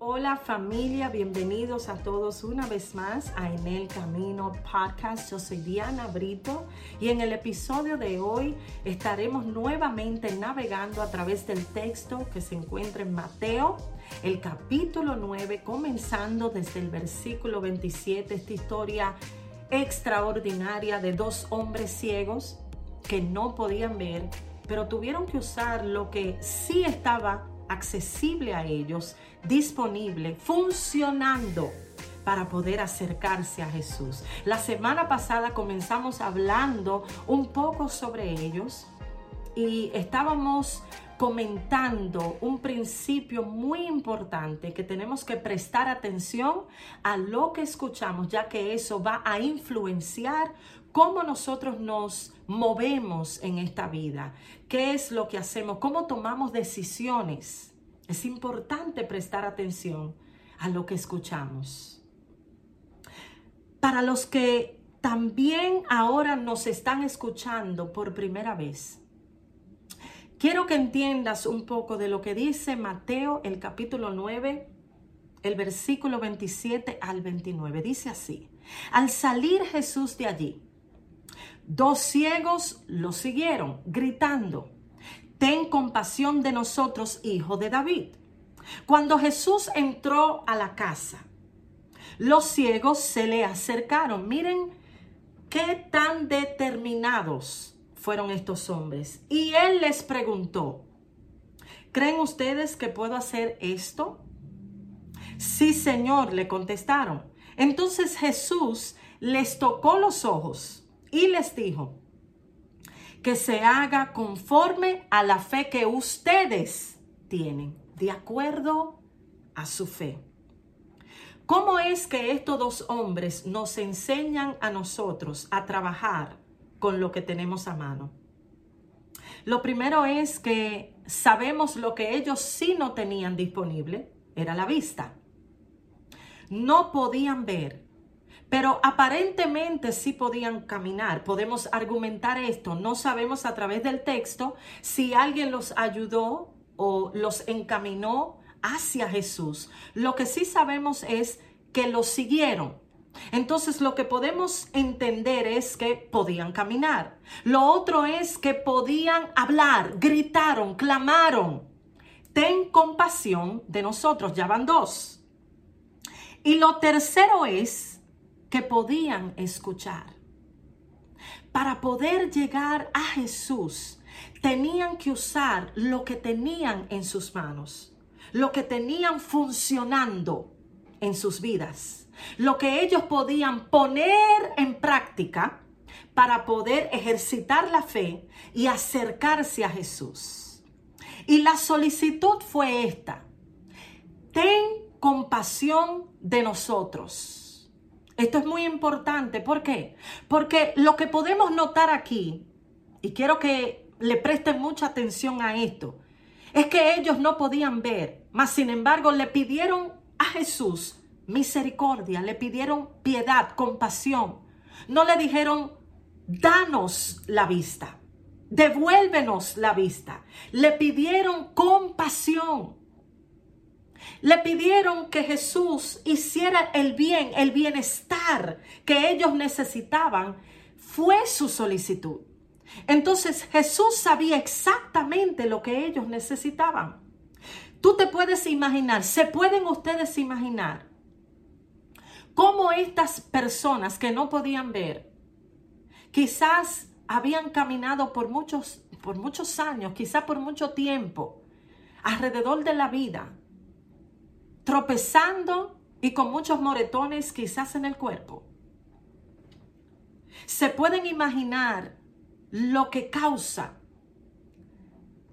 Hola familia, bienvenidos a todos una vez más a En el Camino Podcast. Yo soy Diana Brito y en el episodio de hoy estaremos nuevamente navegando a través del texto que se encuentra en Mateo, el capítulo 9, comenzando desde el versículo 27, esta historia extraordinaria de dos hombres ciegos que no podían ver, pero tuvieron que usar lo que sí estaba accesible a ellos, disponible, funcionando para poder acercarse a Jesús. La semana pasada comenzamos hablando un poco sobre ellos y estábamos comentando un principio muy importante que tenemos que prestar atención a lo que escuchamos, ya que eso va a influenciar cómo nosotros nos movemos en esta vida, qué es lo que hacemos, cómo tomamos decisiones. Es importante prestar atención a lo que escuchamos. Para los que también ahora nos están escuchando por primera vez, quiero que entiendas un poco de lo que dice Mateo el capítulo 9, el versículo 27 al 29. Dice así, al salir Jesús de allí, dos ciegos lo siguieron, gritando, ten compasión de nosotros, hijo de David. Cuando Jesús entró a la casa, los ciegos se le acercaron. Miren qué tan determinados fueron estos hombres. Y él les preguntó, ¿creen ustedes que puedo hacer esto? Sí, Señor, le contestaron. Entonces Jesús les tocó los ojos y les dijo, que se haga conforme a la fe que ustedes tienen, de acuerdo a su fe. ¿Cómo es que estos dos hombres nos enseñan a nosotros a trabajar con lo que tenemos a mano? Lo primero es que sabemos lo que ellos sí no tenían disponible, era la vista. No podían ver pero aparentemente sí podían caminar. Podemos argumentar esto. No sabemos a través del texto si alguien los ayudó o los encaminó hacia Jesús. Lo que sí sabemos es que los siguieron. Entonces lo que podemos entender es que podían caminar. Lo otro es que podían hablar, gritaron, clamaron. Ten compasión de nosotros, ya van dos. Y lo tercero es que podían escuchar. Para poder llegar a Jesús, tenían que usar lo que tenían en sus manos, lo que tenían funcionando en sus vidas, lo que ellos podían poner en práctica para poder ejercitar la fe y acercarse a Jesús. Y la solicitud fue esta, ten compasión de nosotros esto es muy importante. ¿Por qué? Porque lo que podemos notar aquí, y quiero que le presten mucha atención a esto, es que ellos no podían ver, mas sin embargo le pidieron a Jesús misericordia, le pidieron piedad, compasión. No le dijeron, danos la vista, devuélvenos la vista. Le pidieron compasión. Le pidieron que Jesús hiciera el bien, el bienestar que ellos necesitaban. Fue su solicitud. Entonces Jesús sabía exactamente lo que ellos necesitaban. Tú te puedes imaginar, se pueden ustedes imaginar cómo estas personas que no podían ver, quizás habían caminado por muchos, por muchos años, quizás por mucho tiempo, alrededor de la vida, tropezando y con muchos moretones quizás en el cuerpo. Se pueden imaginar lo que causa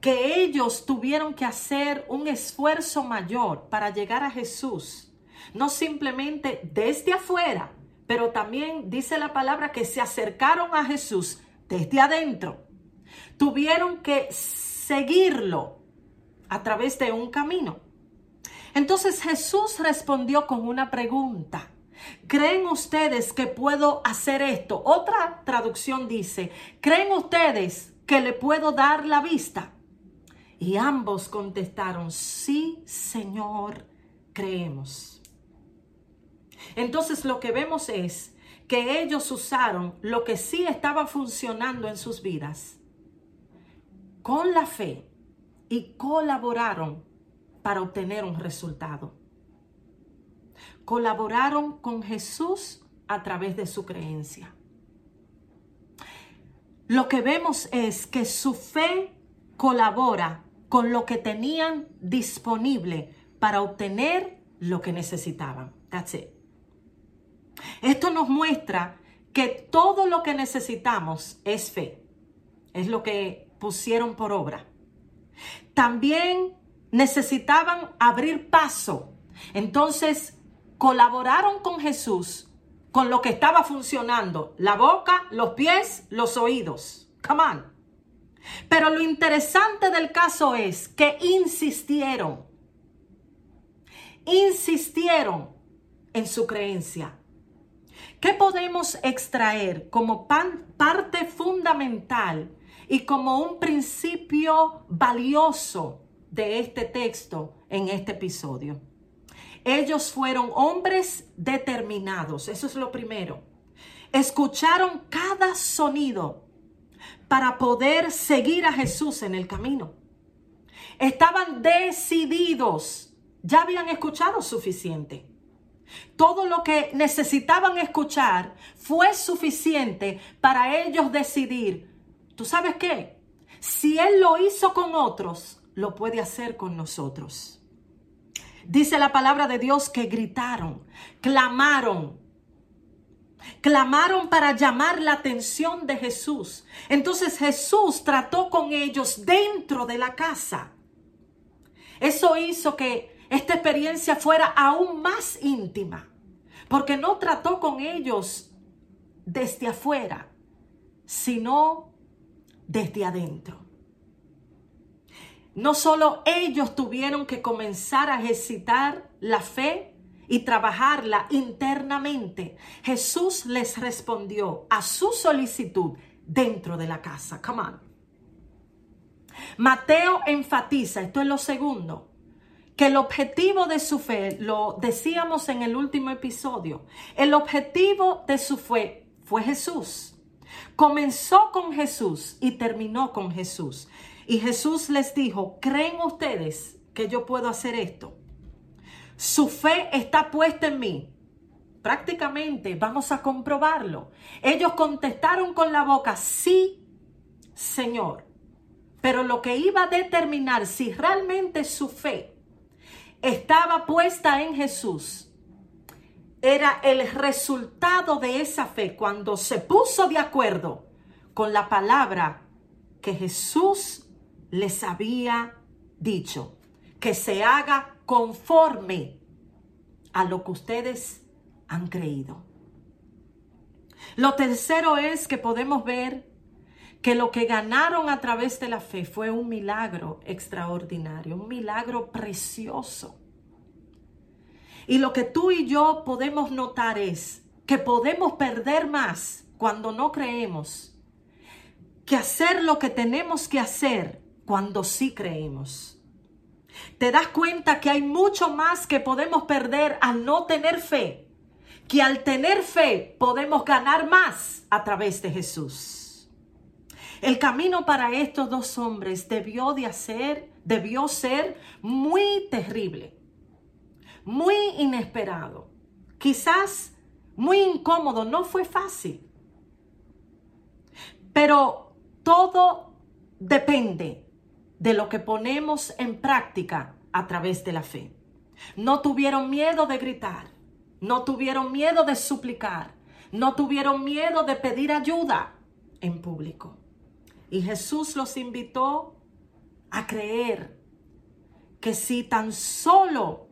que ellos tuvieron que hacer un esfuerzo mayor para llegar a Jesús, no simplemente desde afuera, pero también dice la palabra que se acercaron a Jesús desde adentro. Tuvieron que seguirlo a través de un camino. Entonces Jesús respondió con una pregunta. ¿Creen ustedes que puedo hacer esto? Otra traducción dice, ¿creen ustedes que le puedo dar la vista? Y ambos contestaron, sí, Señor, creemos. Entonces lo que vemos es que ellos usaron lo que sí estaba funcionando en sus vidas con la fe y colaboraron para obtener un resultado. Colaboraron con Jesús a través de su creencia. Lo que vemos es que su fe colabora con lo que tenían disponible para obtener lo que necesitaban. That's. Esto nos muestra que todo lo que necesitamos es fe. Es lo que pusieron por obra. También necesitaban abrir paso. Entonces colaboraron con Jesús con lo que estaba funcionando. La boca, los pies, los oídos. Come on. Pero lo interesante del caso es que insistieron. Insistieron en su creencia. ¿Qué podemos extraer como parte fundamental y como un principio valioso de este texto en este episodio? Ellos fueron hombres determinados, eso es lo primero. Escucharon cada sonido para poder seguir a Jesús en el camino. Estaban decididos, ya habían escuchado suficiente. Todo lo que necesitaban escuchar fue suficiente para ellos decidir, ¿tú sabes qué? Si Él lo hizo con otros, lo puede hacer con nosotros. Dice la palabra de Dios que gritaron, clamaron, clamaron para llamar la atención de Jesús. Entonces Jesús trató con ellos dentro de la casa. Eso hizo que esta experiencia fuera aún más íntima, porque no trató con ellos desde afuera, sino desde adentro. No solo ellos tuvieron que comenzar a ejercitar la fe y trabajarla internamente, Jesús les respondió a su solicitud dentro de la casa. Come on. Mateo enfatiza, esto es lo segundo, que el objetivo de su fe, lo decíamos en el último episodio, el objetivo de su fe fue Jesús. Comenzó con Jesús y terminó con Jesús. Y Jesús les dijo, ¿creen ustedes que yo puedo hacer esto? Su fe está puesta en mí. Prácticamente vamos a comprobarlo. Ellos contestaron con la boca, sí, Señor. Pero lo que iba a determinar si realmente su fe estaba puesta en Jesús era el resultado de esa fe cuando se puso de acuerdo con la palabra que Jesús les había dicho, que se haga conforme a lo que ustedes han creído. Lo tercero es que podemos ver que lo que ganaron a través de la fe fue un milagro extraordinario, un milagro precioso. Y lo que tú y yo podemos notar es que podemos perder más cuando no creemos que hacer lo que tenemos que hacer cuando sí creemos. Te das cuenta que hay mucho más que podemos perder al no tener fe, que al tener fe podemos ganar más a través de Jesús. El camino para estos dos hombres debió de hacer, debió ser muy terrible, muy inesperado, quizás muy incómodo, no fue fácil. Pero todo depende de lo que ponemos en práctica a través de la fe. No tuvieron miedo de gritar, no tuvieron miedo de suplicar, no tuvieron miedo de pedir ayuda en público. Y Jesús los invitó a creer que si tan solo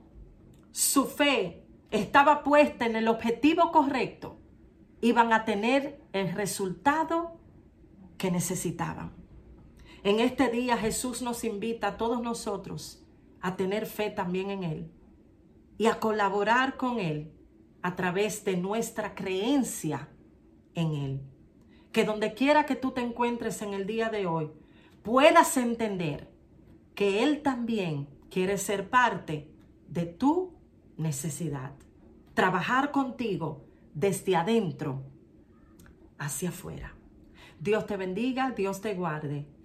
su fe estaba puesta en el objetivo correcto, iban a tener el resultado que necesitaban. En este día Jesús nos invita a todos nosotros a tener fe también en Él y a colaborar con Él a través de nuestra creencia en Él que donde quiera que tú te encuentres en el día de hoy, puedas entender que Él también quiere ser parte de tu necesidad. Trabajar contigo desde adentro hacia afuera. Dios te bendiga, Dios te guarde.